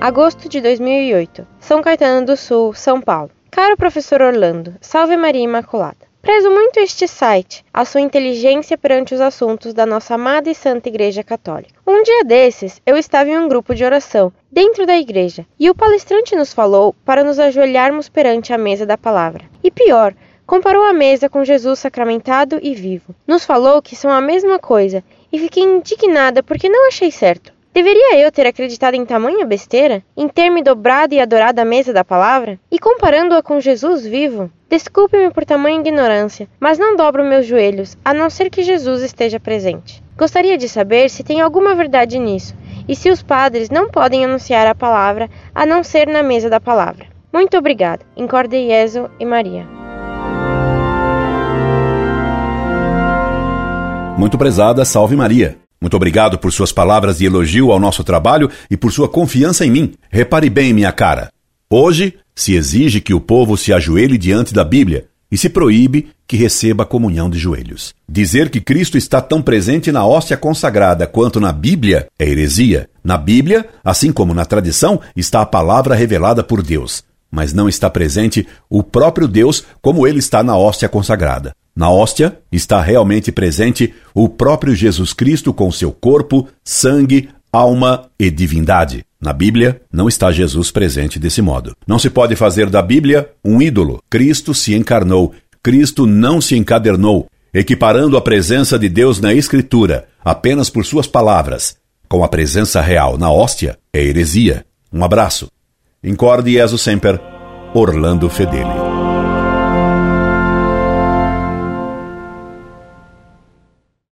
agosto de 2008, São Caetano do Sul, São Paulo. Caro professor Orlando, salve Maria Imaculada. Prezo muito este site, a sua inteligência perante os assuntos da nossa amada e santa Igreja Católica. Um dia desses, eu estava em um grupo de oração, dentro da igreja, e o palestrante nos falou para nos ajoelharmos perante a mesa da palavra. E pior, comparou a mesa com Jesus sacramentado e vivo. Nos falou que são a mesma coisa, e fiquei indignada porque não achei certo. Deveria eu ter acreditado em tamanha besteira? Em ter me dobrado e adorado a mesa da palavra? E comparando-a com Jesus vivo? Desculpe-me por tamanha ignorância, mas não dobro meus joelhos, a não ser que Jesus esteja presente. Gostaria de saber se tem alguma verdade nisso, e se os padres não podem anunciar a palavra a não ser na mesa da palavra. Muito obrigada. Incorde Jesu e Maria. Muito prezada, salve Maria. Muito obrigado por suas palavras de elogio ao nosso trabalho e por sua confiança em mim. Repare bem, minha cara. Hoje se exige que o povo se ajoelhe diante da Bíblia e se proíbe que receba a comunhão de joelhos. Dizer que Cristo está tão presente na hóstia consagrada quanto na Bíblia é heresia. Na Bíblia, assim como na tradição, está a palavra revelada por Deus, mas não está presente o próprio Deus como ele está na hóstia consagrada. Na hóstia está realmente presente o próprio Jesus Cristo com seu corpo, sangue, alma e divindade. Na Bíblia não está Jesus presente desse modo. Não se pode fazer da Bíblia um ídolo. Cristo se encarnou. Cristo não se encadernou, equiparando a presença de Deus na Escritura apenas por suas palavras, com a presença real na hóstia, é heresia. Um abraço. Incorde Jesus Semper, Orlando Fedeli.